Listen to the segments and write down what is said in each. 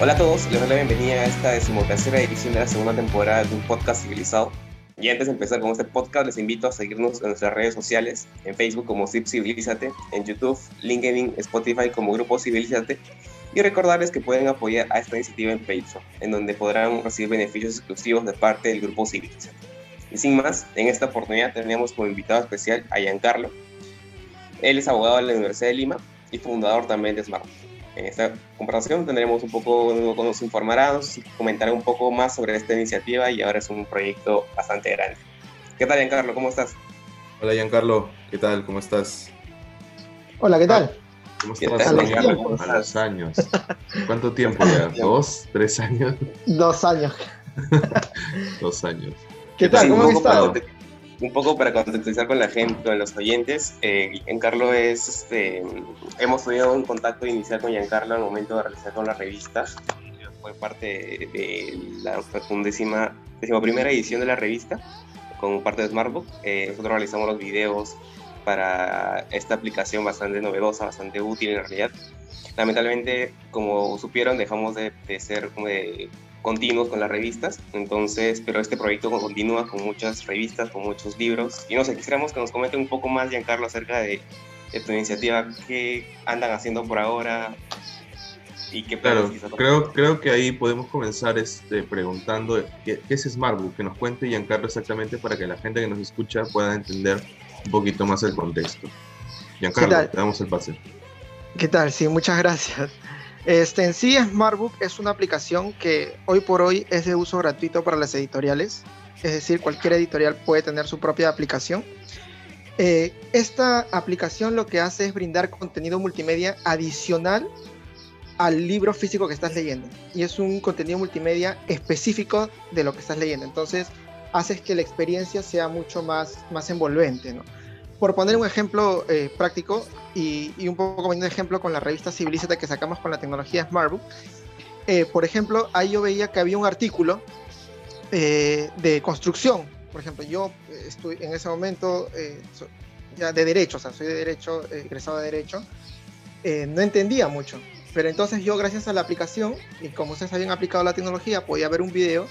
Hola a todos, les doy la bienvenida a esta decimotercera edición de la segunda temporada de un podcast civilizado. Y antes de empezar con este podcast, les invito a seguirnos en nuestras redes sociales, en Facebook como Zip Civilízate, en YouTube, LinkedIn, Spotify como Grupo Civilízate, y recordarles que pueden apoyar a esta iniciativa en Patreon, en donde podrán recibir beneficios exclusivos de parte del Grupo Civilízate. Y sin más, en esta oportunidad tenemos como invitado especial a Giancarlo. Él es abogado de la Universidad de Lima y fundador también de Smart. En esta conversación tendremos un poco, nos informará, nos comentará un poco más sobre esta iniciativa y ahora es un proyecto bastante grande. ¿Qué tal, Giancarlo? ¿Cómo estás? Hola, Giancarlo. ¿Qué tal? ¿Cómo estás? Hola, ¿qué tal? ¿Cómo estás? A los años. ¿Cuánto tiempo ya? ¿Dos? ¿Tres años? Dos años. Dos años. ¿Qué tal? ¿Cómo estás? Un poco para contextualizar con la gente, con los oyentes, eh, Giancarlo es, este, hemos tenido un contacto inicial con Giancarlo al momento de realizar con la revista. Fue parte de la undécima, primera edición de la revista, con parte de Smartbook. Eh, nosotros realizamos los videos para esta aplicación bastante novedosa, bastante útil en realidad. Lamentablemente, como supieron, dejamos de, de ser como de continuos con las revistas, entonces, pero este proyecto continúa con muchas revistas, con muchos libros, y no sé, quisiéramos que nos comente un poco más, Giancarlo, acerca de, tu iniciativa, qué andan haciendo por ahora y qué Claro, creo, creo que ahí podemos comenzar este, preguntando ¿qué, es Smartbook, que nos cuente Giancarlo exactamente para que la gente que nos escucha pueda entender un poquito más el contexto. Giancarlo, te damos el pase. ¿Qué tal? Sí, muchas gracias. Este, en sí, Smartbook es una aplicación que hoy por hoy es de uso gratuito para las editoriales. Es decir, cualquier editorial puede tener su propia aplicación. Eh, esta aplicación lo que hace es brindar contenido multimedia adicional al libro físico que estás leyendo. Y es un contenido multimedia específico de lo que estás leyendo. Entonces, haces que la experiencia sea mucho más, más envolvente. ¿no? Por poner un ejemplo eh, práctico y, un poco como un ejemplo con la revista Civilízate que sacamos con la tecnología Smartbook, eh, por ejemplo, ahí yo veía que había un artículo eh, de construcción. Por ejemplo, yo estoy en ese momento ya de derecho, o sea, soy de derecho, egresado de derecho, no entendía mucho. Pero entonces yo, gracias a la aplicación, y como ustedes habían aplicado la tecnología, podía ver un video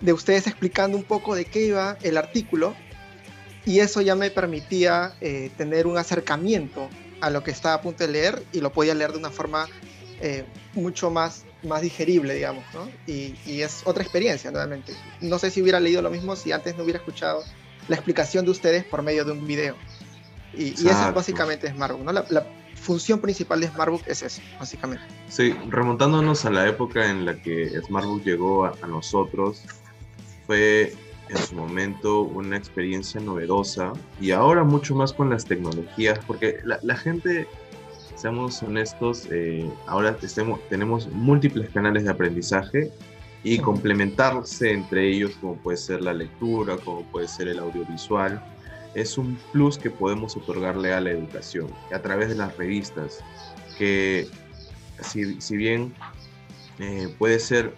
de ustedes explicando un poco de qué iba el artículo y eso ya me permitía eh, tener un acercamiento a lo que estaba a punto de leer y lo podía leer de una forma eh, mucho más, más digerible, digamos, ¿no? Y, es otra experiencia, nuevamente. No sé si hubiera leído lo mismo si antes no hubiera escuchado la explicación de ustedes por medio de un video. Y, eso es básicamente Smartbook, ¿no? La, función principal de Smartbook es eso, básicamente. Sí, remontándonos a la época en la que Smartbook llegó a nosotros, fue en su momento una experiencia novedosa y ahora mucho más con las tecnologías, porque la, gente, seamos honestos, eh, ahora tenemos múltiples canales de aprendizaje y complementarse entre ellos, como puede ser la lectura, como puede ser el audiovisual, es un plus que podemos otorgarle a la educación a través de las revistas, que si, si bien eh, puede ser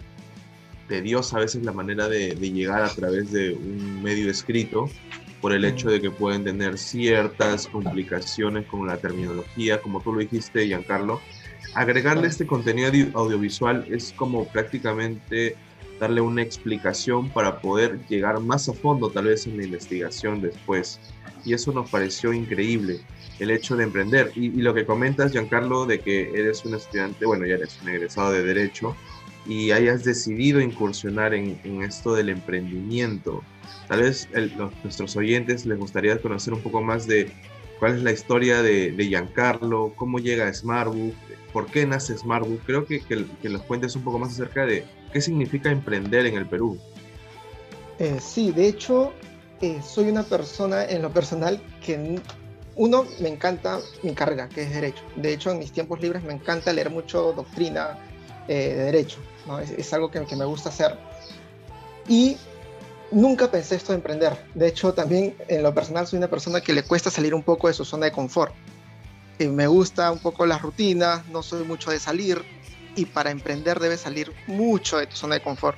tediosa a veces la manera de, llegar a través de un medio escrito por el hecho de que pueden tener ciertas complicaciones con la terminología, como tú lo dijiste, Giancarlo. Agregarle este contenido audiovisual es como prácticamente darle una explicación para poder llegar más a fondo tal vez en la investigación después. Y eso nos pareció increíble, el hecho de emprender. Y, y lo que comentas, Giancarlo, de que eres un estudiante, bueno, ya eres un egresado de Derecho, y hayas decidido incursionar en, esto del emprendimiento. Tal vez los, nuestros oyentes les gustaría conocer un poco más de cuál es la historia de, de Giancarlo, cómo llega a Smartbook, por qué nace Smartbook. Creo que, que, que los cuentes un poco más acerca de qué significa emprender en el Perú. Eh, sí, de hecho, eh, soy una persona en lo personal que uno me encanta mi carrera, que es derecho. De hecho, en mis tiempos libres me encanta leer mucho doctrina eh, de derecho. Es, algo que, me gusta hacer. Y nunca pensé esto de emprender. De hecho, también en lo personal soy una persona que le cuesta salir un poco de su zona de confort. Y me gusta un poco las rutinas, no soy mucho de salir y para emprender debes salir mucho de tu zona de confort.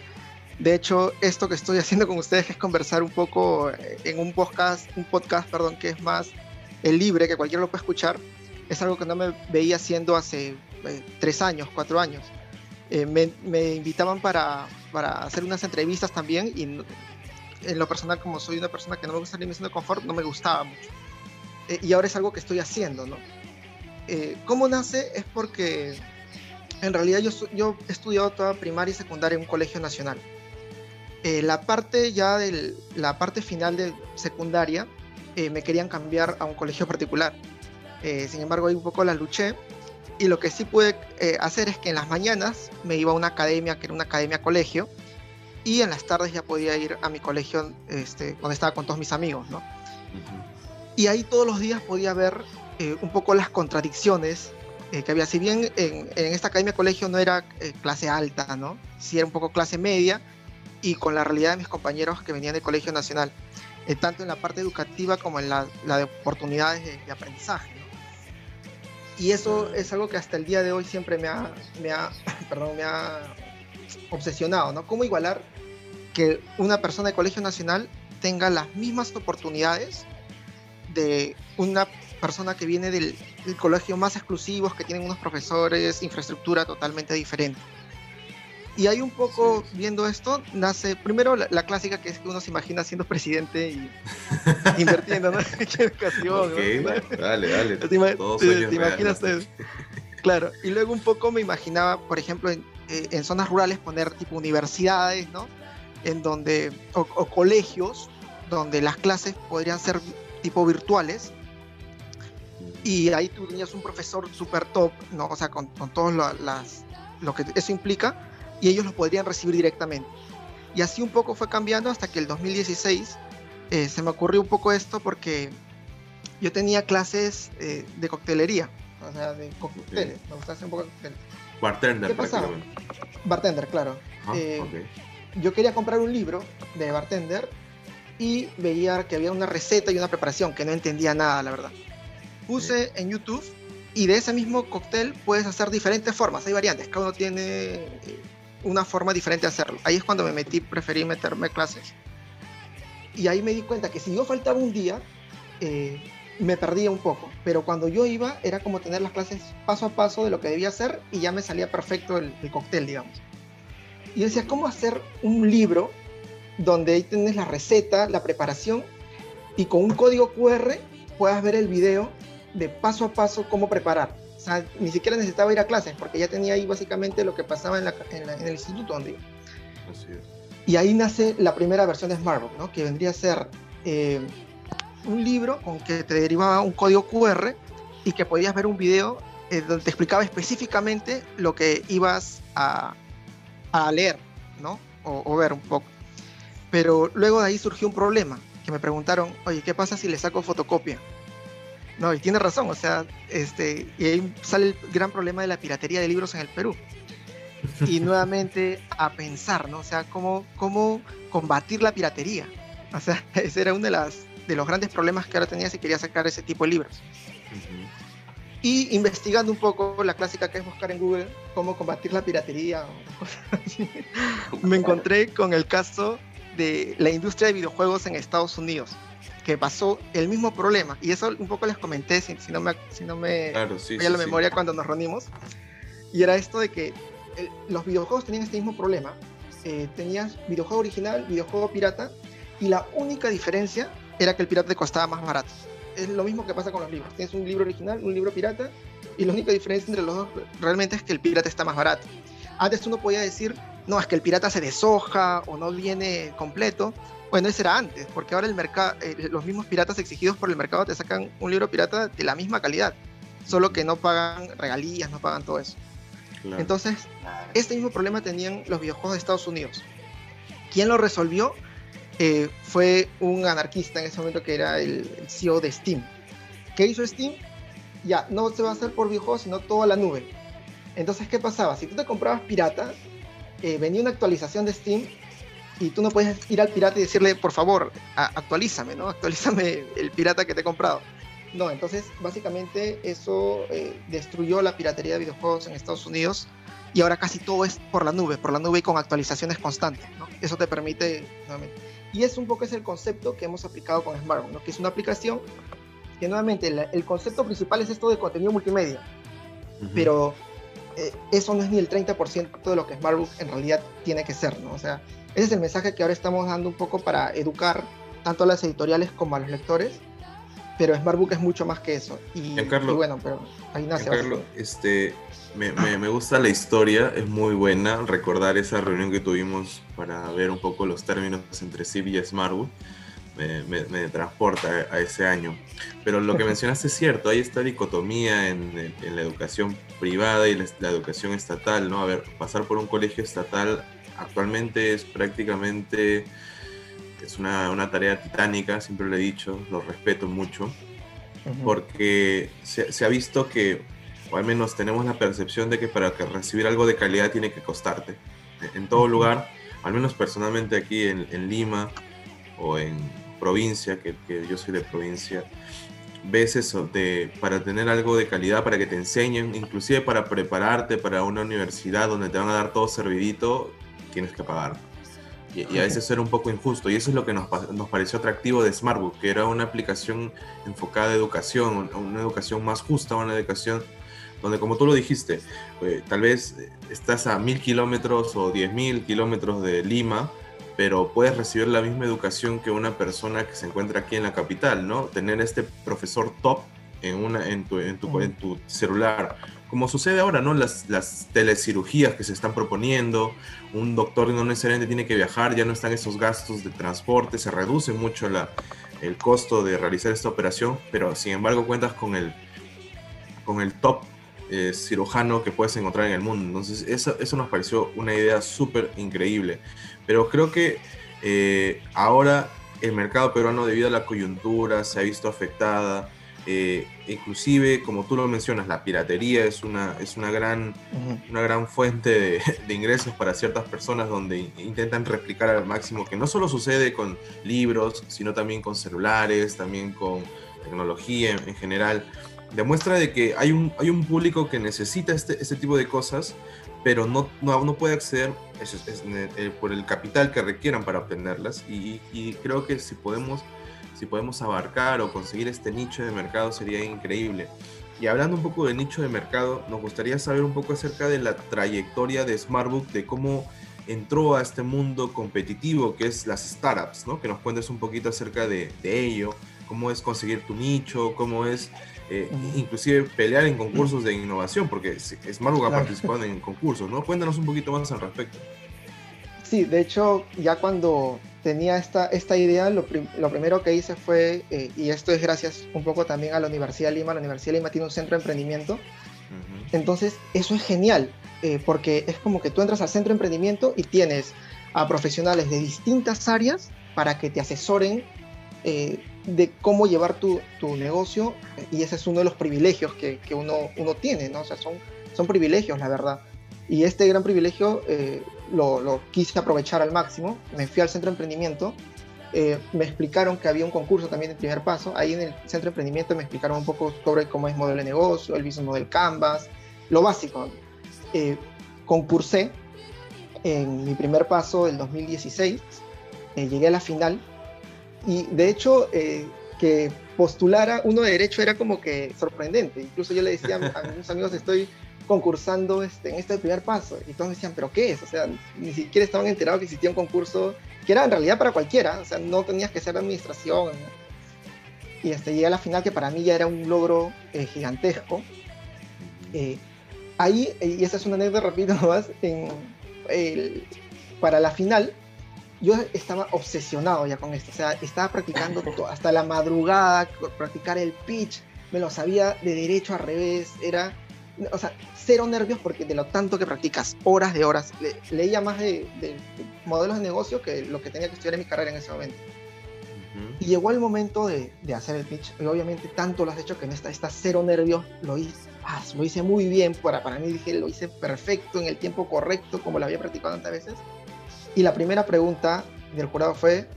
De hecho, esto que estoy haciendo con ustedes es conversar un poco eh, en un podcast, un podcast, perdón, que es más el libre, que cualquiera lo puede escuchar. Es algo que no me veía haciendo hace eh, tres años, cuatro años. Eh, me, invitaban para, para, hacer unas entrevistas también y en lo personal, como soy una persona que no me gusta salir de confort, no me gustaba mucho. Eh, y ahora es algo que estoy haciendo, ¿no? Eh, ¿Cómo nace? Es porque en realidad yo, yo he estudiado toda primaria y secundaria en un colegio nacional. la parte ya de la parte final de secundaria me querían cambiar a un colegio particular. sin embargo, ahí un poco la luché y lo que sí pude eh, hacer es que en las mañanas me iba a una academia, que era una academia colegio, y en las tardes ya podía ir a mi colegio este, donde estaba con todos mis amigos, ¿no? Y ahí todos los días podía ver eh, un poco las contradicciones eh, que había. Si bien en, en, esta academia colegio no era clase alta, ¿no? Sí era un poco clase media, y con la realidad de mis compañeros que venían del Colegio Nacional, tanto en la parte educativa como en la, la de oportunidades de, de aprendizaje. ¿no? Y eso es algo que hasta el día de hoy siempre me ha, me ha, perdón, me ha obsesionado, ¿no? ¿Cómo igualar que una persona de colegio nacional tenga las mismas oportunidades de una persona que viene del, del colegio más exclusivos, que tienen unos profesores, infraestructura totalmente diferente? Y ahí un poco viendo esto, nace primero la, clásica que es que uno se imagina siendo presidente y invirtiendo ¿no? educación. Dale, dale. Te, te, imaginas Claro, y luego un poco me imaginaba, por ejemplo, en, eh, en, zonas rurales poner tipo universidades, ¿no? En donde, o, colegios, donde las clases podrían ser tipo virtuales. Y ahí tú tenías un profesor súper top, ¿no? O sea, con, con todo las, lo que eso implica y ellos los podrían recibir directamente. Y así un poco fue cambiando hasta que el 2016 eh, se me ocurrió un poco esto porque yo tenía clases eh, de coctelería, o sea, de cócteles, me gusta hacer un poco de cócteles. Bartender. ¿Qué pasaba? Bartender, claro. Ah, eh, yo quería comprar un libro de bartender y veía que había una receta y una preparación que no entendía nada, la verdad. Puse en YouTube y de ese mismo cóctel puedes hacer diferentes formas, hay variantes, cada uno tiene una forma diferente de hacerlo. Ahí es cuando me metí, preferí meterme clases. Y ahí me di cuenta que si yo faltaba un día, eh, me perdía un poco. Pero cuando yo iba, era como tener las clases paso a paso de lo que debía hacer y ya me salía perfecto el, cóctel, digamos. Y yo decía, ¿cómo hacer un libro donde ahí tienes la receta, la preparación y con un código QR puedas ver el video de paso a paso cómo preparar? Ni siquiera necesitaba ir a clases porque ya tenía ahí básicamente lo que pasaba en, el instituto donde Y ahí nace la primera versión de Smartbook, ¿no? que vendría a ser eh, un libro con que te derivaba un código QR y que podías ver un video eh, donde te explicaba específicamente lo que ibas a, a leer, ¿no? O, o, ver un poco. Pero luego de ahí surgió un problema, que me preguntaron, oye, ¿qué pasa si le saco fotocopia? No, y tiene razón, o sea, este, y ahí sale el gran problema de la piratería de libros en el Perú. Y nuevamente a pensar, ¿no? O sea, cómo, cómo combatir la piratería. O sea, ese era uno de, las, de los grandes problemas que ahora tenía si quería sacar ese tipo de libros. Y investigando un poco la clásica que es buscar en Google cómo combatir la piratería o cosas así, me encontré con el caso de la industria de videojuegos en Estados Unidos que pasó el mismo problema. Y eso un poco les comenté, si, si no me, si no me claro, a la memoria cuando nos reunimos. Y era esto de que los videojuegos tenían este mismo problema. Eh, tenías videojuego original, videojuego pirata, y la única diferencia era que el pirata te costaba más barato. Es lo mismo que pasa con los libros. Tienes un libro original, un libro pirata, y la única diferencia entre los dos realmente es que el pirata está más barato. Antes uno podía decir, no, es que el pirata se deshoja o no viene completo, bueno, eso era antes, porque ahora el mercado, eh, los mismos piratas exigidos por el mercado te sacan un libro pirata de la misma calidad, solo que no pagan regalías, no pagan todo eso. Entonces, este mismo problema tenían los videojuegos de Estados Unidos. ¿Quién lo resolvió? Eh, fue un anarquista en ese momento que era el, CEO de Steam. ¿Qué hizo Steam? Ya, no se va a hacer por videojuegos, sino toda la nube. Entonces, ¿qué pasaba? Si tú te comprabas pirata, eh, venía una actualización de Steam y tú no puedes ir al pirata y decirle, por favor, actualízame, ¿no? Actualízame el pirata que te he comprado. No, entonces básicamente eso eh, destruyó la piratería de videojuegos en Estados Unidos y ahora casi todo es por la nube, por la nube y con actualizaciones constantes, ¿no? Eso te permite, nuevamente. Y es un poco es el concepto que hemos aplicado con Smartphone, ¿no? Que es una aplicación que nuevamente el concepto principal es esto de contenido multimedia, pero eh, eso no es ni el 30% de lo que Smartbook en realidad tiene que ser, ¿no? O sea, ese es el mensaje que ahora estamos dando un poco para educar tanto a las editoriales como a los lectores, pero Smartbook es mucho más que eso. Y, bueno, pero ahí nace. Carlos, este, me, me, gusta la historia, es muy buena recordar esa reunión que tuvimos para ver un poco los términos entre CIV y Smartbook me, transporta a ese año. Pero lo que mencionaste es cierto, hay esta dicotomía en, la educación privada y la, educación estatal, ¿no? A ver, pasar por un colegio estatal actualmente es prácticamente, es una, una tarea titánica, siempre lo he dicho, lo respeto mucho, porque se, se, ha visto que, o al menos tenemos la percepción de que para que recibir algo de calidad tiene que costarte. En todo lugar, al menos personalmente aquí en, en Lima o en, provincia, que, yo soy de provincia, ves eso, de, para tener algo de calidad, para que te enseñen, inclusive para prepararte para una universidad donde te van a dar todo servidito, tienes que pagar. Y, a veces era un poco injusto. Y eso es lo que nos, nos, pareció atractivo de Smartbook, que era una aplicación enfocada a educación, una educación más justa, una educación donde, como tú lo dijiste, eh, tal vez estás a mil kilómetros o diez mil kilómetros de Lima, pero puedes recibir la misma educación que una persona que se encuentra aquí en la capital, ¿no? Tener este profesor top en, una, en, tu, en, tu, en tu celular. Como sucede ahora, ¿no? Las, las telecirugías que se están proponiendo, un doctor no necesariamente tiene que viajar, ya no están esos gastos de transporte, se reduce mucho el costo de realizar esta operación, pero sin embargo cuentas con el, con el top eh, cirujano que puedes encontrar en el mundo. Entonces, eso, eso nos pareció una idea súper increíble. Pero creo que eh, ahora el mercado peruano, debido a la coyuntura, se ha visto afectada. Eh, inclusive, como tú lo mencionas, la piratería es una, es una, gran, una gran fuente de, de, ingresos para ciertas personas donde intentan replicar al máximo, que no solo sucede con libros, sino también con celulares, también con tecnología en general demuestra de que hay un, hay un público que necesita este, este tipo de cosas, pero no, no, no puede acceder eh, por el capital que requieran para obtenerlas. Y, y, creo que si podemos, si podemos abarcar o conseguir este nicho de mercado sería increíble. Y hablando un poco de nicho de mercado, nos gustaría saber un poco acerca de la trayectoria de Smartbook, de cómo entró a este mundo competitivo que es las startups, ¿no? Que nos cuentes un poquito acerca de, de ello, cómo es conseguir tu nicho, cómo es eh, inclusive pelear en concursos de innovación, porque Smartbook ha participado en concursos, ¿no? Cuéntanos un poquito más al respecto. Sí, de hecho, ya cuando tenía esta, esta idea, lo, primero que hice fue, eh, y esto es gracias un poco también a la Universidad de Lima, la Universidad de Lima tiene un centro de emprendimiento, entonces eso es genial, eh, porque es como que tú entras al centro de emprendimiento y tienes a profesionales de distintas áreas para que te asesoren de cómo llevar tu, tu, negocio y ese es uno de los privilegios que, que, uno, uno tiene, ¿no? O sea, son, son privilegios, la verdad. Y este gran privilegio eh, lo, lo, quise aprovechar al máximo. Me fui al centro de emprendimiento, eh, me explicaron que había un concurso también de primer paso. Ahí en el centro de emprendimiento me explicaron un poco sobre cómo es modelo de negocio, el business model Canvas, lo básico. Eh, concursé en mi primer paso del 2016, llegué a la final y de hecho, eh, que postulara uno de derecho era como que sorprendente. Incluso yo le decía a mis amigos, estoy concursando este, en este primer paso. Y todos me decían, ¿pero qué es? O sea, ni siquiera estaban enterados que existía un concurso que era en realidad para cualquiera. O sea, no tenías que ser administración. Y este, llegué a la final, que para mí ya era un logro eh, gigantesco. Eh, ahí, y esa es una anécdota, repito nomás, en, para la final yo estaba obsesionado ya con esto, o sea, estaba practicando hasta la madrugada, practicar el pitch, me lo sabía de derecho a revés, era, o sea, cero nervios porque de lo tanto que practicas, horas de horas, leía más de, modelos de negocio que lo que tenía que estudiar en mi carrera en ese momento. Y llegó el momento de, hacer el pitch, y obviamente tanto lo has hecho que en esta, esta cero nervios lo hice, ah, lo hice muy bien, para, para mí dije, lo hice perfecto, en el tiempo correcto, como lo había practicado tantas veces y la primera pregunta del jurado fue,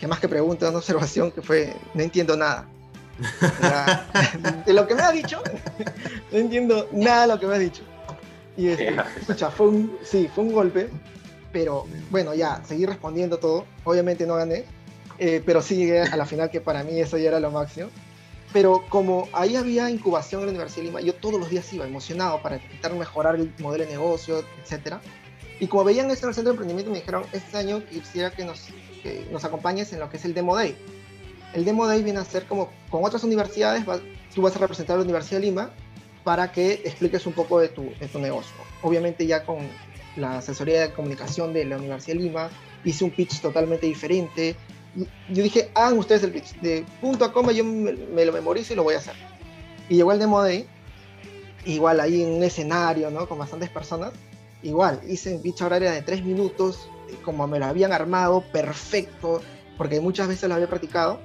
que más que pregunta, una observación, que fue, no entiendo nada. de lo que me has dicho, no entiendo nada de lo que me has dicho. Y este, escucha, fue un, sí, fue un golpe, pero bueno, ya, seguí respondiendo todo. Obviamente no gané, eh, pero sí llegué a la final, que para mí eso ya era lo máximo. pero como ahí había incubación en la Universidad de Lima, yo todos los días iba emocionado para intentar mejorar el modelo de negocio, etcétera. Y como veían esto en el centro de emprendimiento, me dijeron, este año quisiera que nos, que nos acompañes en lo que es el Demo Day. El Demo Day viene a ser como con otras universidades, tú vas a representar a la Universidad de Lima para que expliques un poco de tu, de tu negocio. Obviamente ya con la asesoría de comunicación de la Universidad de Lima, hice un pitch totalmente diferente, yo dije, hagan ustedes el pitch. De punto a coma yo me, lo memorizo y lo voy a hacer. Y llegó el demo day, igual ahí en un escenario, ¿no? Con bastantes personas. Igual, hice un pitch horario de tres minutos, como me lo habían armado, perfecto, porque muchas veces lo había practicado.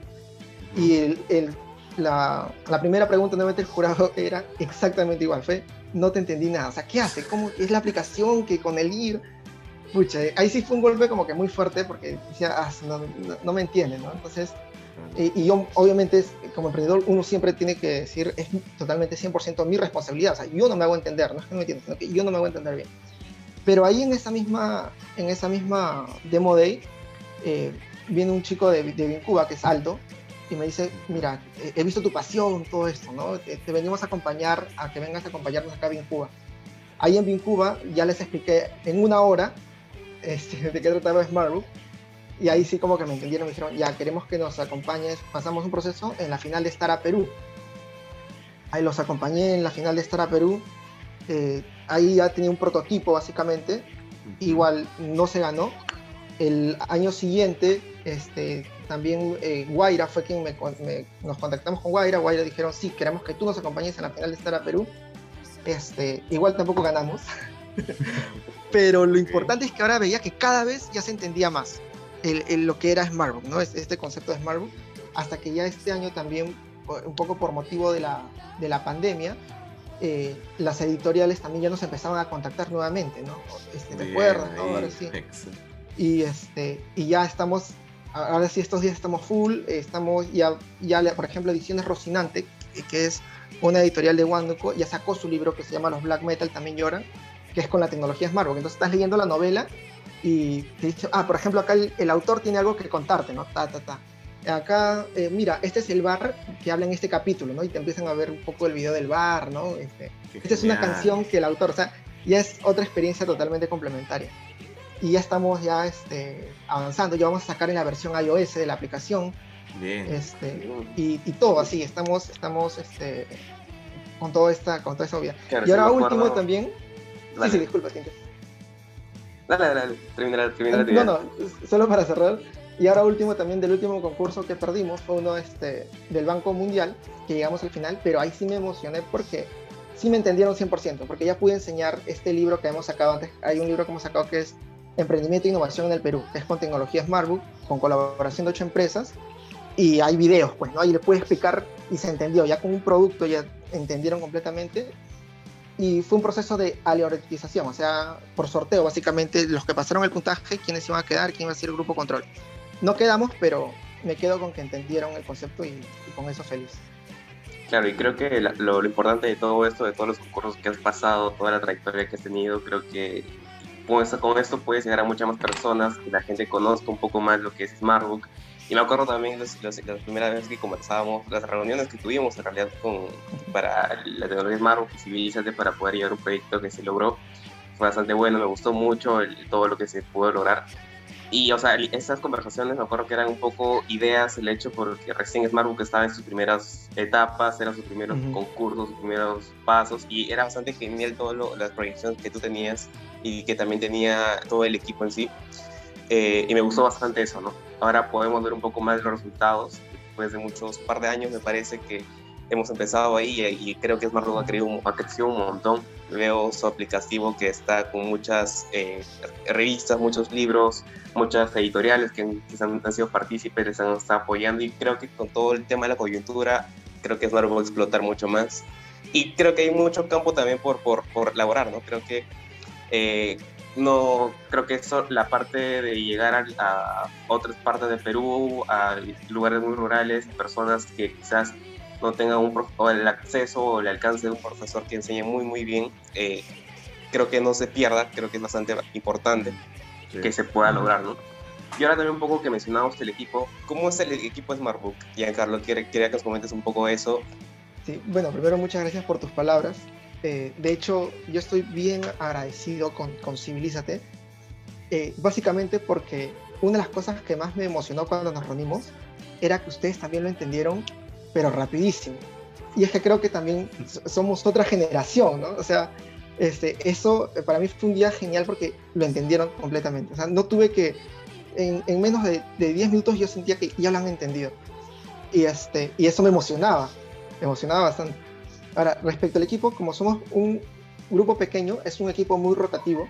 Y el, la, la, primera pregunta nuevamente el jurado era exactamente igual, fue, no te entendí nada, o sea, ¿qué hace? ¿Cómo es la aplicación que con el IR? pucha, ahí sí fue un golpe como que muy fuerte porque decía, ah, no, me entienden, ¿no? Entonces, y, yo obviamente como emprendedor uno siempre tiene que decir, es totalmente 100% mi responsabilidad, o sea, yo no me hago entender, no es que no me entiendan, sino que yo no me hago entender bien. Pero ahí en esa misma, en esa misma demo day, eh, viene un chico de, de Vincuba, que es Aldo, y me dice, mira, he visto tu pasión, todo esto, ¿no? Te, venimos a acompañar, a que vengas a acompañarnos acá a Vincuba. Ahí en Vincuba ya les expliqué en una hora este, de qué trataba Smartbook. Y ahí sí como que me entendieron, me dijeron, ya queremos que nos acompañes, pasamos un proceso en la final de Star a Perú. Ahí los acompañé en la final de Star a Perú. Eh, ahí ya tenía un prototipo básicamente. Igual no se ganó. El año siguiente, este, también eh, Guaira fue quien me, nos contactamos con Guaira. Guaira dijeron, sí, queremos que tú nos acompañes en la final de Star a Perú. Este, igual tampoco ganamos. Pero lo importante es que ahora veía que cada vez ya se entendía más el, lo que era Smartbook, ¿no? Este concepto de Smartbook, hasta que ya este año también, un poco por motivo de la, de la pandemia, eh, las editoriales también ya nos empezaban a contactar nuevamente, ¿no? Este, recuerdo, ¿no? Ahora sí. Y, este, y ya estamos, ahora sí estos días estamos full, estamos ya, ya por ejemplo, Ediciones Rocinante, que es una editorial de Wanduco, ya sacó su libro que se llama Los Black Metal También Lloran, que es con la tecnología Smartbook. Entonces estás leyendo la novela y te dice, ah, por ejemplo, acá el, autor tiene algo que contarte, ¿no? Ta, ta, ta. Acá, eh, mira, este es el bar que habla en este capítulo, ¿no? Y te empiezan a ver un poco el video del bar, ¿no? Este, esta es una canción que el autor, o sea, ya es otra experiencia totalmente complementaria. Y ya estamos ya este, avanzando, ya vamos a sacar en la versión iOS de la aplicación. Bien. Este, y, y, todo así, estamos, estamos este, con, todo esta, con toda esa obvia. y ahora último también, Sí, sí, disculpa, Dale, dale, dale. Termina, termina, No, no, solo para cerrar. Y ahora último también del último concurso que perdimos fue uno este, del Banco Mundial, que llegamos al final, pero ahí sí me emocioné porque sí me entendieron 100%, porque ya pude enseñar este libro que hemos sacado antes. Hay un libro que hemos sacado que es Emprendimiento e Innovación en el Perú, que es con tecnología Smartbook, con colaboración de ocho empresas, y hay videos, pues, ¿no? Ahí le pude explicar y se entendió, ya con un producto ya entendieron completamente y fue un proceso de aleatorización, o sea, por sorteo, básicamente, los que pasaron el puntaje, quiénes iban a quedar, quién iba a ser el grupo control. No quedamos, pero me quedo con que entendieron el concepto y, con eso feliz. Claro, y creo que lo, importante de todo esto, de todos los concursos que has pasado, toda la trayectoria que has tenido, creo que con esto, con esto puedes llegar a muchas más personas, que la gente conozca un poco más lo que es Smartbook, y me acuerdo también las, las, primeras veces que conversábamos, las reuniones que tuvimos en realidad con, para la tecnología Smart Civilizate para poder llevar un proyecto que se logró. Fue bastante bueno, me gustó mucho todo lo que se pudo lograr. Y, o sea, esas conversaciones me acuerdo que eran un poco ideas, el hecho porque recién Smartbook estaba en sus primeras etapas, eran sus primeros concursos, sus primeros pasos, y era bastante genial todas las proyecciones que tú tenías y que también tenía todo el equipo en sí. Eh, y me gustó bastante eso, ¿no? Ahora podemos ver un poco más los resultados. Después de muchos par de años, me parece que hemos empezado ahí y, creo que Smartbook ha, crecido, ha crecido un montón. Veo su aplicativo que está con muchas eh, revistas, muchos libros, muchas editoriales que, han, sido partícipes, les han estado apoyando y creo que con todo el tema de la coyuntura, creo que Smartbook va a explotar mucho más. Y creo que hay mucho campo también por, por, por elaborar, ¿no? Creo que eh, no creo que eso, la parte de llegar a, otras partes de Perú, a lugares muy rurales, personas que quizás no tengan un, el acceso o el alcance de un profesor que enseñe muy, muy bien, eh, creo que no se pierda, creo que es bastante importante que se pueda lograr, ¿no? Y ahora también un poco que mencionamos el equipo, ¿cómo es el equipo Smartbook? Giancarlo, quería, quería que nos comentes un poco eso. Sí, bueno, primero muchas gracias por tus palabras. Eh, de hecho, yo estoy bien agradecido con, con Civilízate, eh, básicamente porque una de las cosas que más me emocionó cuando nos reunimos era que ustedes también lo entendieron, pero rapidísimo. Y es que creo que también somos otra generación, ¿no? O sea, este, eso eh, para mí fue un día genial porque lo entendieron completamente. O sea, no tuve que, en, en menos de, de 10 minutos yo sentía que ya lo han entendido. Y, este, y eso me emocionaba, me emocionaba bastante. Ahora, respecto al equipo, como somos un grupo pequeño, es un equipo muy rotativo.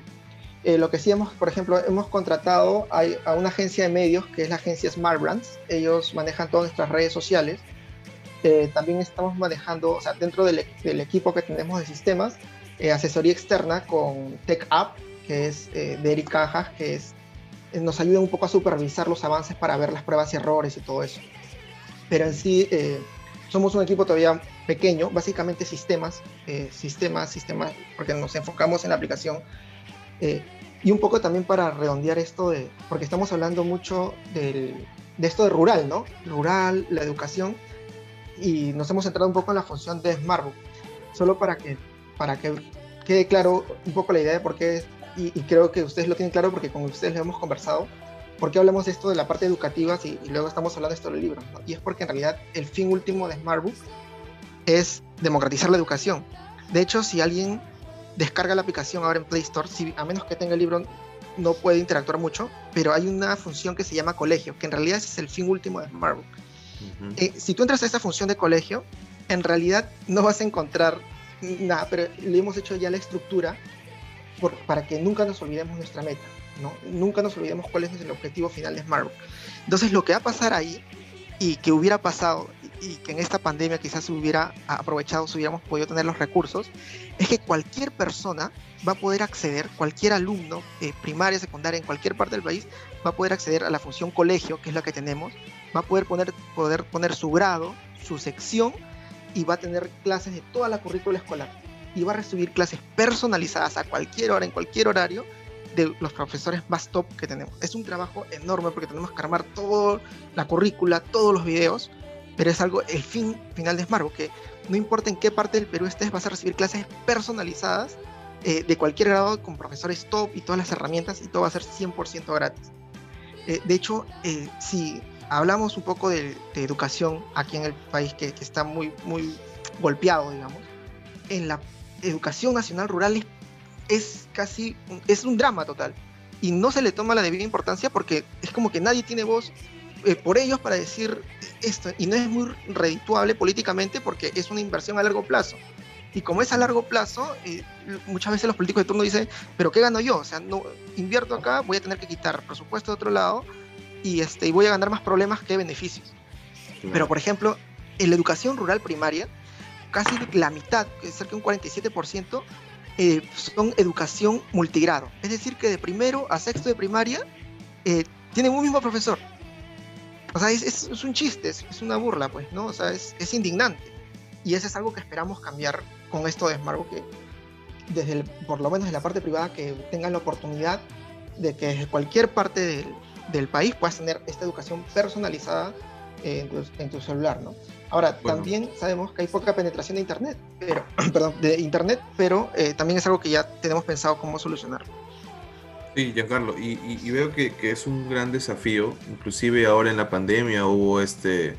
Eh, lo que sí hemos, por ejemplo, hemos contratado a, a, una agencia de medios, que es la agencia Smart Brands. Ellos manejan todas nuestras redes sociales. Eh, también estamos manejando, o sea, dentro del, del equipo que tenemos de sistemas, eh, asesoría externa con Tech App, que es eh, de Eric Cajas, que es, eh, nos ayuda un poco a supervisar los avances para ver las pruebas y errores y todo eso. Pero en sí, eh, somos un equipo todavía pequeño, básicamente sistemas, eh, sistemas, sistemas, porque nos enfocamos en la aplicación. y un poco también para redondear esto de, porque estamos hablando mucho del, de esto de rural, ¿no? Rural, la educación, y nos hemos centrado un poco en la función de Smartbook, solo para que para que quede claro un poco la idea de por qué, y, y, creo que ustedes lo tienen claro porque con ustedes lo hemos conversado, por qué hablamos de esto de la parte educativa y, y luego estamos hablando de esto del libro. ¿no? Y es porque en realidad el fin último de Smartbook es democratizar la educación. De hecho, si alguien descarga la aplicación ahora en Play Store, si, a menos que tenga el libro, no puede interactuar mucho, pero hay una función que se llama colegio, que en realidad es el fin último de Smartbook. Uh -huh. eh, si tú entras a esa función de colegio, en realidad no vas a encontrar nada, pero le hemos hecho ya la estructura por, para que nunca nos olvidemos nuestra meta, ¿no? Nunca nos olvidemos cuál es el objetivo final de Smartbook. Entonces, lo que va a pasar ahí y que hubiera pasado y que en esta pandemia quizás se hubiera aprovechado, si hubiéramos podido tener los recursos, es que cualquier persona va a poder acceder, cualquier alumno, eh, primaria, secundaria, en cualquier parte del país, va a poder acceder a la función colegio, que es la que tenemos, va a poder poner, poder poner su grado, su sección y va a tener clases de toda la currícula escolar y va a recibir clases personalizadas a cualquier hora, en cualquier horario de los profesores más top que tenemos. Es un trabajo enorme porque tenemos que armar toda la currícula, todos los videos, pero es algo, el fin final de Smartbook, que no importa en qué parte del Perú estés, vas a recibir clases personalizadas eh, de cualquier grado con profesores top y todas las herramientas y todo va a ser 100% gratis. Eh, de hecho, eh, si hablamos un poco de, de, educación aquí en el país que, que, está muy, muy golpeado, digamos, en la educación nacional rural es, es casi, es un drama total. Y no se le toma la debida importancia porque es como que nadie tiene voz eh, por ellos para decir esto. Y no es muy redituable políticamente porque es una inversión a largo plazo. Y como es a largo plazo, eh, muchas veces los políticos de turno dicen, pero ¿qué gano yo? O sea, no invierto acá, voy a tener que quitar presupuesto de otro lado y, este, y voy a ganar más problemas que beneficios. Pero, por ejemplo, en la educación rural primaria, casi la mitad, cerca de un 47%, eh, son educación multigrado. Es decir, que de primero a sexto de primaria eh, tienen un mismo profesor. O sea, es, es, es un chiste, es, es, una burla, pues, ¿no? O sea, es, es indignante. Y eso es algo que esperamos cambiar con esto de que desde el, por lo menos en la parte privada, que tengan la oportunidad de que desde cualquier parte del, del país puedas tener esta educación personalizada en tu, en tu celular, ¿no? Ahora, bueno. también sabemos que hay poca penetración de Internet, pero, perdón, de Internet, pero eh, también es algo que ya tenemos pensado cómo solucionar. Sí, Giancarlo, y, y, y veo que, que, es un gran desafío, inclusive ahora en la pandemia hubo este,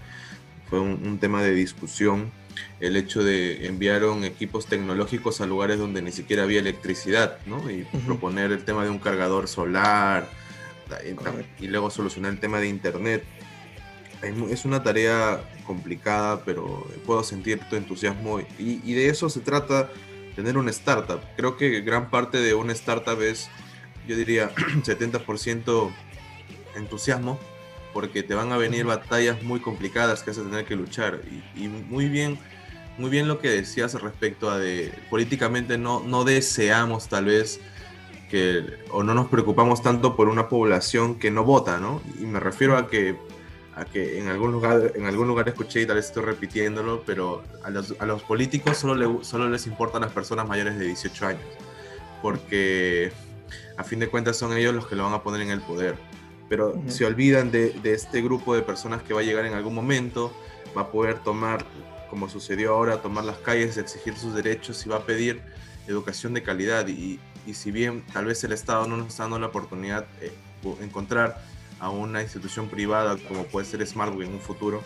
fue un, un tema de discusión, el hecho de enviaron equipos tecnológicos a lugares donde ni siquiera había electricidad, ¿no? Y uh -huh. proponer el tema de un cargador solar, y, luego solucionar el tema de Internet es una tarea complicada, pero puedo sentir tu entusiasmo y, y, de eso se trata tener una startup. Creo que gran parte de una startup es, yo diría, 70% entusiasmo, porque te van a venir batallas muy complicadas que vas a tener que luchar. Y, y muy bien, muy bien lo que decías respecto a de políticamente no, no deseamos tal vez que, o no nos preocupamos tanto por una población que no vota, ¿no? Y me refiero a que a que en algún lugar, en algún lugar escuché y tal vez estoy repitiéndolo, pero a los, a los políticos solo, le, solo les importan las personas mayores de 18 años, porque a fin de cuentas son ellos los que lo van a poner en el poder. pero se olvidan de, de, este grupo de personas que va a llegar en algún momento, va a poder tomar, como sucedió ahora, tomar las calles, exigir sus derechos y va a pedir educación de calidad. Y, y si bien tal vez el Estado no nos está dando la oportunidad de encontrar a una institución privada como puede ser Smartwing en un futuro,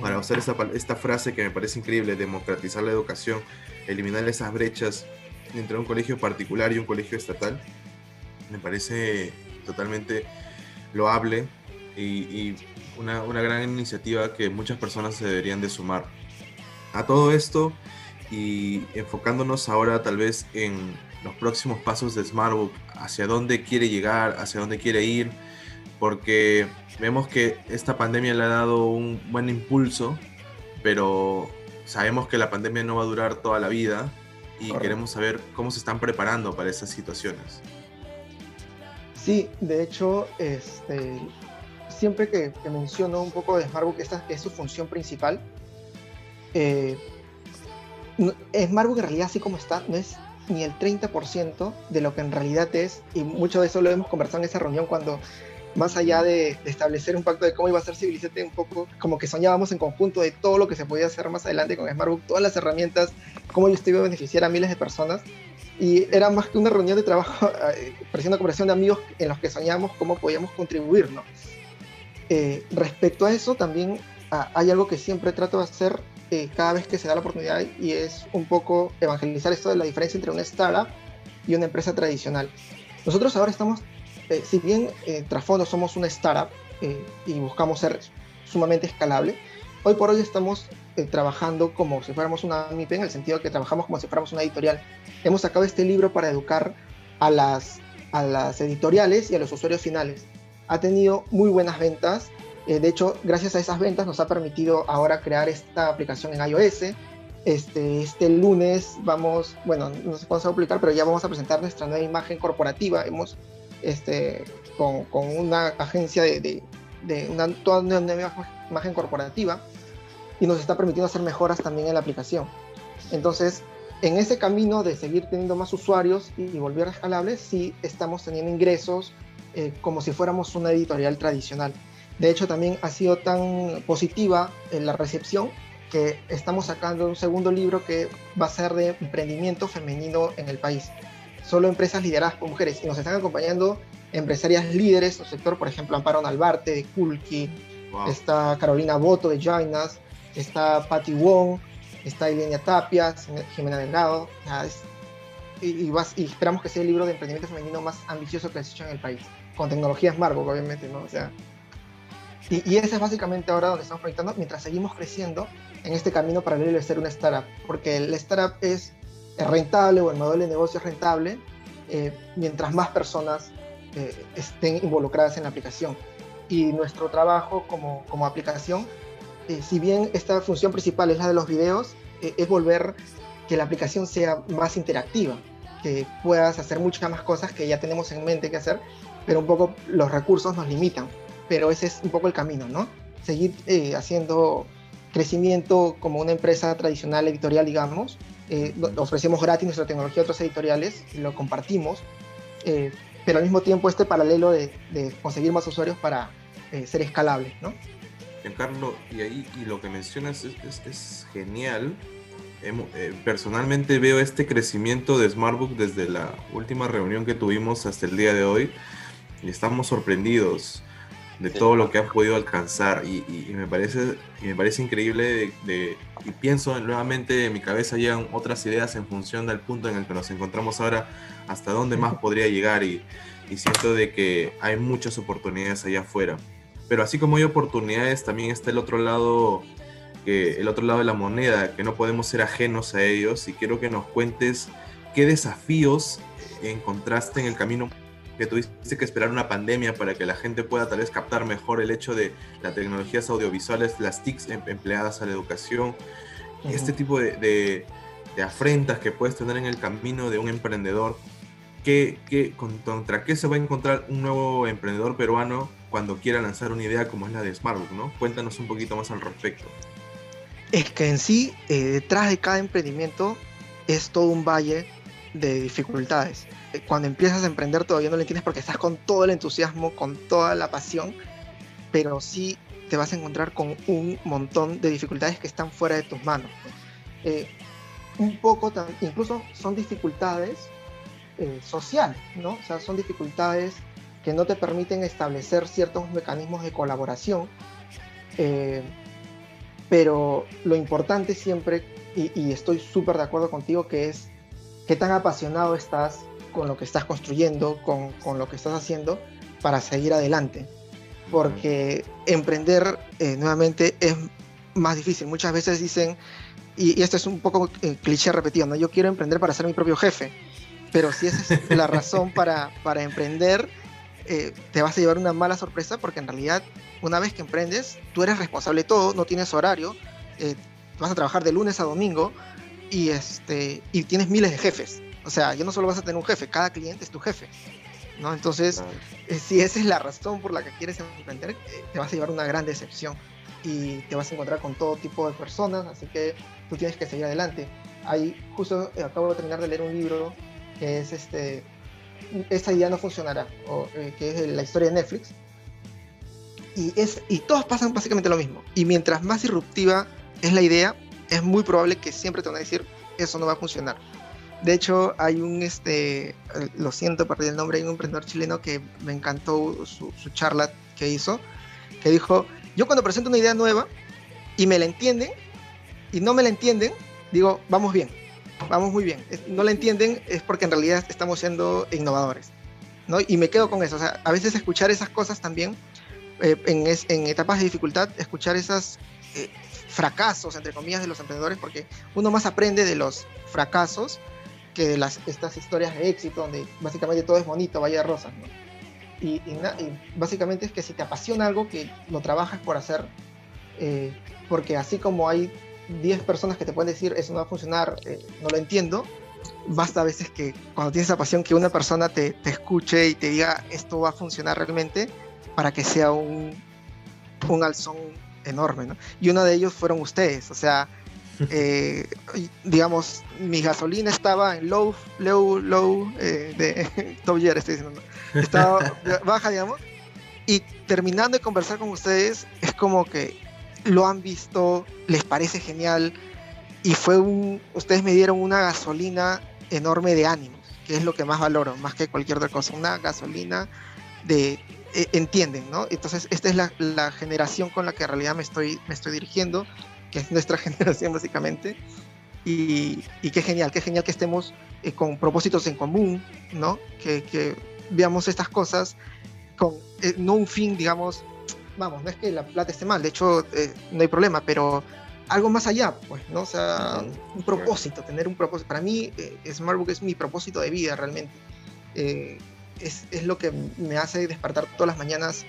para usar esta, esta frase que me parece increíble, democratizar la educación, eliminar esas brechas entre un colegio particular y un colegio estatal, me parece totalmente loable y, y una, una, gran iniciativa que muchas personas se deberían de sumar. A todo esto y enfocándonos ahora tal vez en los próximos pasos de Smartbook, hacia dónde quiere llegar, hacia dónde quiere ir, porque vemos que esta pandemia le ha dado un buen impulso, pero sabemos que la pandemia no va a durar toda la vida y queremos saber cómo se están preparando para esas situaciones. Sí, de hecho, este, siempre que, menciono un poco de Smartbook, esta es su función principal. Eh, Smartbook en realidad, así como está, no es ni el 30% de lo que en realidad es, y mucho de eso lo hemos conversado en esa reunión cuando más allá de, establecer un pacto de cómo iba a ser Civilizate, un poco como que soñábamos en conjunto de todo lo que se podía hacer más adelante con Smartbook, todas las herramientas, cómo esto iba a beneficiar a miles de personas. Y era más que una reunión de trabajo, eh, parecía una conversación de amigos en los que soñábamos cómo podíamos contribuir. ¿no? Eh, respecto a eso, también ah, hay algo que siempre trato de hacer eh, cada vez que se da la oportunidad y es un poco evangelizar esto de la diferencia entre una startup y una empresa tradicional. Nosotros ahora estamos eh, si bien eh, trasfondo somos una startup eh, y buscamos ser sumamente escalable, hoy por hoy estamos eh, trabajando como si fuéramos una MIP en el sentido que trabajamos como si fuéramos una editorial. Hemos sacado este libro para educar a las, a las editoriales y a los usuarios finales. Ha tenido muy buenas ventas. De hecho, gracias a esas ventas nos ha permitido ahora crear esta aplicación en iOS. Este, este lunes vamos, bueno, no sé cuándo se va a publicar, pero ya vamos a presentar nuestra nueva imagen corporativa. Hemos este, con, con una agencia de, de, una, toda una nueva imagen corporativa y nos está permitiendo hacer mejoras también en la aplicación. Entonces, en ese camino de seguir teniendo más usuarios y, volver a escalable, sí estamos teniendo ingresos eh, como si fuéramos una editorial tradicional. De hecho, también ha sido tan positiva en la recepción que estamos sacando un segundo libro que va a ser de emprendimiento femenino en el país. Solo empresas lideradas por mujeres. Y nos están acompañando empresarias líderes del sector, por ejemplo, Amparo Nalbarte de Kulki, está Carolina Boto de Jainas, está Patty Wong, está Ilenia Tapia, Jimena Delgado, y, y, esperamos que sea el libro de emprendimiento femenino más ambicioso que se hecho en el país, con tecnologías Marburg, obviamente, ¿no? O sea, y, y, ese es básicamente ahora donde estamos proyectando, mientras seguimos creciendo en este camino paralelo de ser una startup, porque el startup es rentable o el modelo de negocio es rentable eh, mientras más personas eh, estén involucradas en la aplicación. Y nuestro trabajo como, como aplicación, eh, si bien esta función principal es la de los videos, es volver que la aplicación sea más interactiva, que puedas hacer muchas más cosas que ya tenemos en mente que hacer, pero un poco los recursos nos limitan. Pero ese es un poco el camino, ¿no? Seguir haciendo crecimiento como una empresa tradicional editorial, digamos, eh, ofrecemos gratis nuestra tecnología a otras editoriales lo compartimos, eh, pero al mismo tiempo este paralelo de, conseguir más usuarios para eh, ser escalable, ¿no? Giancarlo, y ahí y lo que mencionas es, es, genial. personalmente veo este crecimiento de Smartbook desde la última reunión que tuvimos hasta el día de hoy y estamos sorprendidos de todo lo que han podido alcanzar. Y, me parece y me parece increíble de, y pienso nuevamente en mi cabeza llegan otras ideas en función del punto en el que nos encontramos ahora hasta dónde más podría llegar. Y, y siento de que hay muchas oportunidades allá afuera. Pero así como hay oportunidades también está el otro lado que el otro lado de la moneda que no podemos ser ajenos a ellos. Y quiero que nos cuentes qué desafíos encontraste en el camino que tuviste que esperar una pandemia para que la gente pueda tal vez captar mejor el hecho de las tecnologías audiovisuales, las TICs em, empleadas a la educación, este tipo de, de, afrentas que puedes tener en el camino de un emprendedor. ¿Qué, qué, ¿Contra qué se va a encontrar un nuevo emprendedor peruano cuando quiera lanzar una idea como es la de Smartbook? ¿no? Cuéntanos un poquito más al respecto. Es que en sí, eh, detrás de cada emprendimiento es todo un valle de dificultades. Cuando empiezas a emprender todavía no lo entiendes porque estás con todo el entusiasmo, con toda la pasión, pero sí te vas a encontrar con un montón de dificultades que están fuera de tus manos. Eh, un poco, incluso son dificultades eh, sociales, ¿no? O sea, son dificultades que no te permiten establecer ciertos mecanismos de colaboración, eh, pero lo importante siempre, y, estoy súper de acuerdo contigo, que es qué tan apasionado estás con lo que estás construyendo, con, con lo que estás haciendo para seguir adelante. Porque emprender eh, nuevamente es más difícil. Muchas veces dicen, y, esto es un poco eh, cliché repetido, ¿no? Yo quiero emprender para ser mi propio jefe, pero si esa es la razón para, para emprender, eh, te vas a llevar una mala sorpresa porque en realidad una vez que emprendes, tú eres responsable de todo, no tienes horario, vas a trabajar de lunes a domingo y, este, y tienes miles de jefes. O sea, ya no solo vas a tener un jefe, cada cliente es tu jefe. ¿no? Entonces, si esa es la razón por la que quieres emprender, te vas a llevar una gran decepción y te vas a encontrar con todo tipo de personas, así que tú tienes que seguir adelante. Ahí justo eh, acabo de terminar de leer un libro que es este, esta idea no funcionará, o, eh, que es la historia de Netflix. Y, es, y todos pasan básicamente lo mismo. Y mientras más disruptiva es la idea, es muy probable que siempre te van a decir, eso no va a funcionar. De hecho, hay un, este, lo siento, perdí el nombre, hay un emprendedor chileno que me encantó su, charla que hizo, que dijo, yo cuando presento una idea nueva y me la entienden y no me la entienden, digo, vamos bien, vamos muy bien. No la entienden es porque en realidad estamos siendo innovadores. ¿no? Y me quedo con eso. A veces escuchar esas cosas también, eh, en, en, etapas de dificultad, escuchar esos eh, fracasos, entre comillas, de los emprendedores, porque uno más aprende de los fracasos que las, estas historias de éxito, donde básicamente todo es bonito, vaya rosas. ¿no? Y, básicamente es que si te apasiona algo, que lo trabajas por hacer, eh, porque así como hay 10 personas que te pueden decir eso no va a funcionar, eh, no lo entiendo, basta a veces que cuando tienes esa pasión que una persona te, te, escuche y te diga esto va a funcionar realmente para que sea un, un alzón enorme, ¿no? Y uno de ellos fueron ustedes, o sea, eh, digamos, mi gasolina estaba en low, low, low de Top Gear, estoy diciendo, estaba baja, digamos. Y terminando de conversar con ustedes, es como que lo han visto, les parece genial. Y fue un. Ustedes me dieron una gasolina enorme de ánimos, que es lo que más valoro, más que cualquier otra cosa. Una gasolina de. E, entienden, ¿no? Entonces, esta es la, la, generación con la que en realidad me estoy, me estoy dirigiendo, que es nuestra generación básicamente. Y, y qué genial, qué genial que estemos eh, con propósitos en común, ¿no? Que, que veamos estas cosas con eh, no un fin, digamos, vamos, no es que la plata esté mal, de hecho eh, no hay problema, pero algo más allá, pues, ¿no? O sea, un propósito, tener un propósito. Para mí, eh, Smartbook es mi propósito de vida realmente. es, es, lo que me hace despertar todas las mañanas,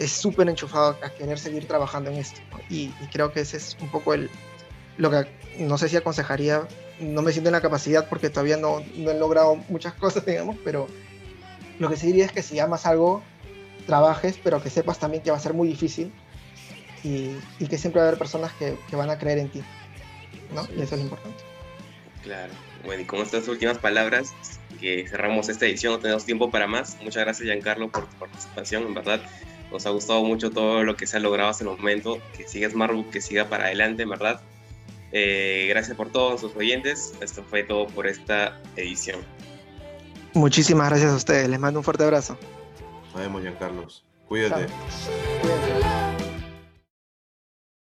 es súper enchufado a querer seguir trabajando en esto. Y, creo que ese es un poco el, lo que no sé si aconsejaría, no me siento en la capacidad porque todavía no, no he logrado muchas cosas, digamos, pero lo que sí diría es que si amas algo, trabajes, pero que sepas también que va a ser muy difícil y, que siempre va a haber personas que, van a creer en ti. ¿no? Y eso es lo importante. Claro. Bueno, y con estas últimas palabras, que cerramos esta edición, no tenemos tiempo para más. Muchas gracias, Giancarlo, por tu participación. En verdad, nos ha gustado mucho todo lo que se ha logrado hasta el momento. Que siga Smartbook, que siga para adelante, en verdad. Eh, gracias por todos sus oyentes. Esto fue todo por esta edición. Muchísimas gracias a ustedes. Les mando un fuerte abrazo. Nos vemos, Giancarlos. Cuídate. Cuídate.